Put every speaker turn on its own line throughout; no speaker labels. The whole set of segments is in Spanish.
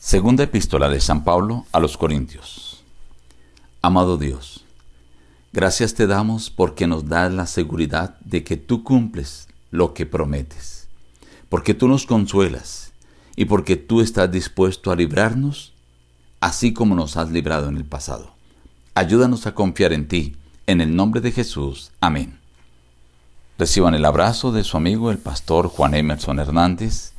Segunda epístola de San Pablo a los Corintios. Amado Dios, gracias te damos porque nos das la seguridad de que tú cumples lo que prometes, porque tú nos consuelas y porque tú estás dispuesto a librarnos así como nos has librado en el pasado. Ayúdanos a confiar en ti, en el nombre de Jesús. Amén. Reciban el abrazo de su amigo el pastor Juan Emerson Hernández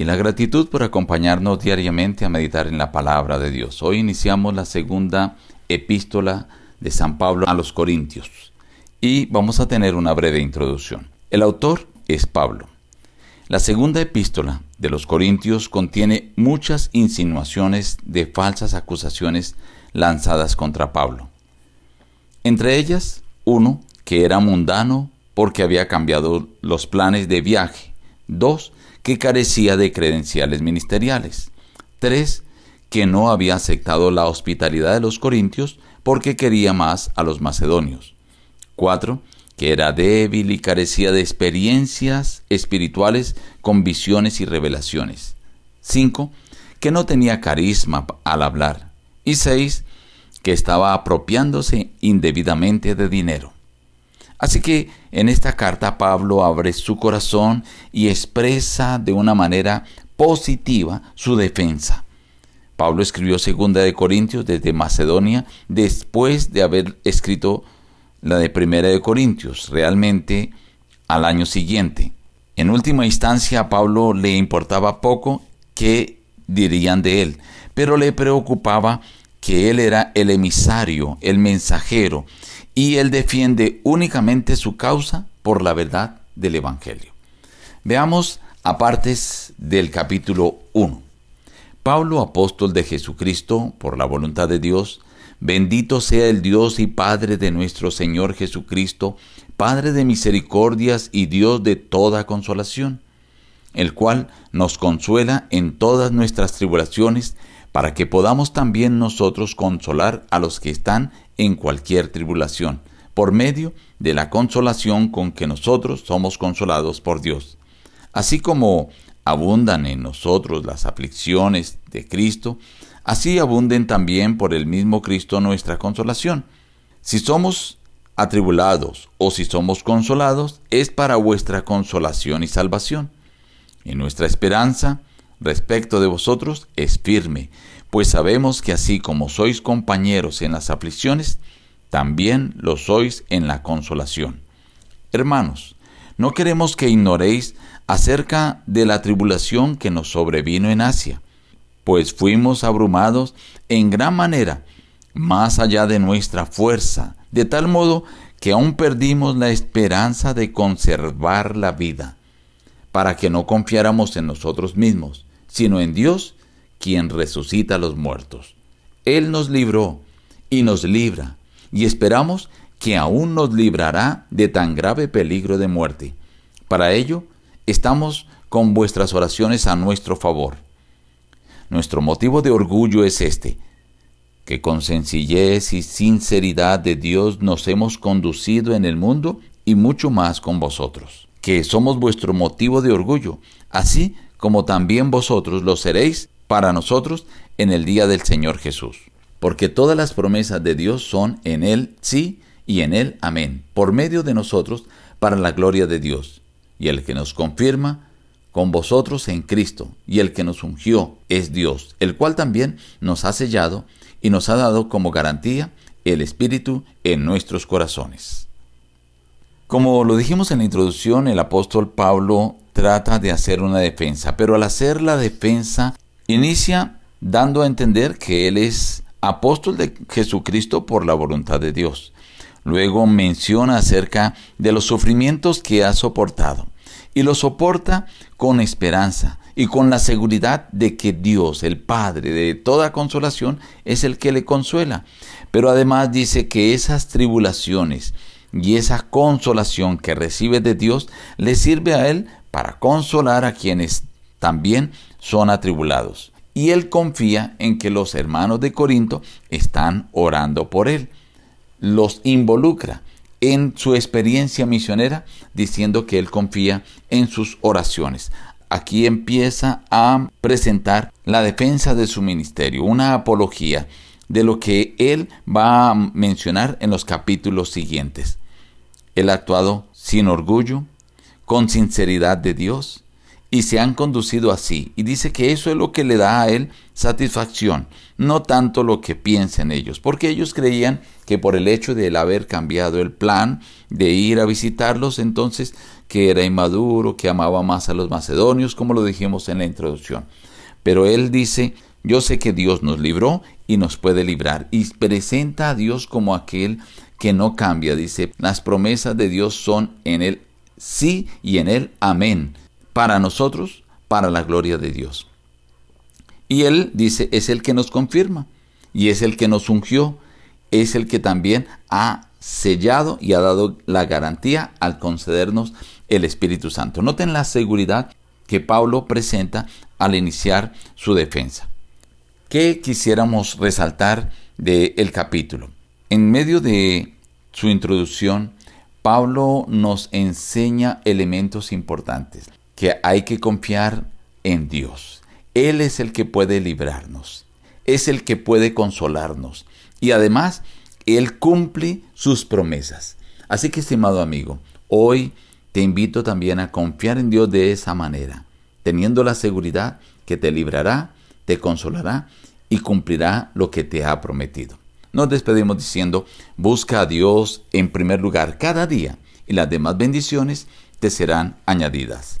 y la gratitud por acompañarnos diariamente a meditar en la palabra de Dios. Hoy iniciamos la segunda epístola de San Pablo a los Corintios y vamos a tener una breve introducción. El autor es Pablo. La segunda epístola de los Corintios contiene muchas insinuaciones de falsas acusaciones lanzadas contra Pablo. Entre ellas, uno, que era mundano porque había cambiado los planes de viaje. Dos, que carecía de credenciales ministeriales. 3. Que no había aceptado la hospitalidad de los corintios porque quería más a los macedonios. 4. Que era débil y carecía de experiencias espirituales con visiones y revelaciones. 5. Que no tenía carisma al hablar. Y 6. Que estaba apropiándose indebidamente de dinero. Así que en esta carta Pablo abre su corazón y expresa de una manera positiva su defensa. Pablo escribió Segunda de Corintios desde Macedonia después de haber escrito la de Primera de Corintios, realmente al año siguiente. En última instancia a Pablo le importaba poco qué dirían de él, pero le preocupaba que él era el emisario, el mensajero, y él defiende únicamente su causa por la verdad del Evangelio. Veamos a partes del capítulo 1. Pablo, apóstol de Jesucristo, por la voluntad de Dios, bendito sea el Dios y Padre de nuestro Señor Jesucristo, Padre de misericordias y Dios de toda consolación, el cual nos consuela en todas nuestras tribulaciones, para que podamos también nosotros consolar a los que están en cualquier tribulación, por medio de la consolación con que nosotros somos consolados por Dios. Así como abundan en nosotros las aflicciones de Cristo, así abunden también por el mismo Cristo nuestra consolación. Si somos atribulados o si somos consolados, es para vuestra consolación y salvación. Y nuestra esperanza respecto de vosotros es firme, pues sabemos que así como sois compañeros en las aflicciones, también lo sois en la consolación. Hermanos, no queremos que ignoréis acerca de la tribulación que nos sobrevino en Asia, pues fuimos abrumados en gran manera, más allá de nuestra fuerza, de tal modo que aún perdimos la esperanza de conservar la vida, para que no confiáramos en nosotros mismos, sino en Dios, quien resucita a los muertos. Él nos libró y nos libra, y esperamos que aún nos librará de tan grave peligro de muerte. Para ello, estamos con vuestras oraciones a nuestro favor. Nuestro motivo de orgullo es este, que con sencillez y sinceridad de Dios nos hemos conducido en el mundo y mucho más con vosotros, que somos vuestro motivo de orgullo, así como también vosotros lo seréis para nosotros en el día del Señor Jesús. Porque todas las promesas de Dios son en Él sí y en Él amén, por medio de nosotros para la gloria de Dios. Y el que nos confirma con vosotros en Cristo, y el que nos ungió es Dios, el cual también nos ha sellado y nos ha dado como garantía el Espíritu en nuestros corazones. Como lo dijimos en la introducción, el apóstol Pablo trata de hacer una defensa, pero al hacer la defensa Inicia dando a entender que él es apóstol de Jesucristo por la voluntad de Dios. Luego menciona acerca de los sufrimientos que ha soportado y lo soporta con esperanza y con la seguridad de que Dios, el Padre de toda consolación, es el que le consuela. Pero además dice que esas tribulaciones y esa consolación que recibe de Dios le sirve a él para consolar a quienes también son atribulados. Y él confía en que los hermanos de Corinto están orando por él. Los involucra en su experiencia misionera diciendo que él confía en sus oraciones. aquí empieza a presentar la defensa de su ministerio, una apología de lo que él va a mencionar en los capítulos siguientes. Él ha actuado sin orgullo, con sinceridad de Dios, y se han conducido así. Y dice que eso es lo que le da a él satisfacción, no tanto lo que piensen ellos, porque ellos creían que por el hecho de él haber cambiado el plan de ir a visitarlos, entonces que era inmaduro, que amaba más a los macedonios, como lo dijimos en la introducción. Pero él dice, yo sé que Dios nos libró y nos puede librar. Y presenta a Dios como aquel que no cambia. Dice, las promesas de Dios son en él sí y en él amén. Para nosotros, para la gloria de Dios. Y él dice, es el que nos confirma y es el que nos ungió, es el que también ha sellado y ha dado la garantía al concedernos el Espíritu Santo. Noten la seguridad que Pablo presenta al iniciar su defensa. ¿Qué quisiéramos resaltar del capítulo? En medio de su introducción, Pablo nos enseña elementos importantes, que hay que confiar en Dios. Él es el que puede librarnos, es el que puede consolarnos y además Él cumple sus promesas. Así que, estimado amigo, hoy te invito también a confiar en Dios de esa manera, teniendo la seguridad que te librará, te consolará y cumplirá lo que te ha prometido. Nos despedimos diciendo, busca a Dios en primer lugar cada día y las demás bendiciones te serán añadidas.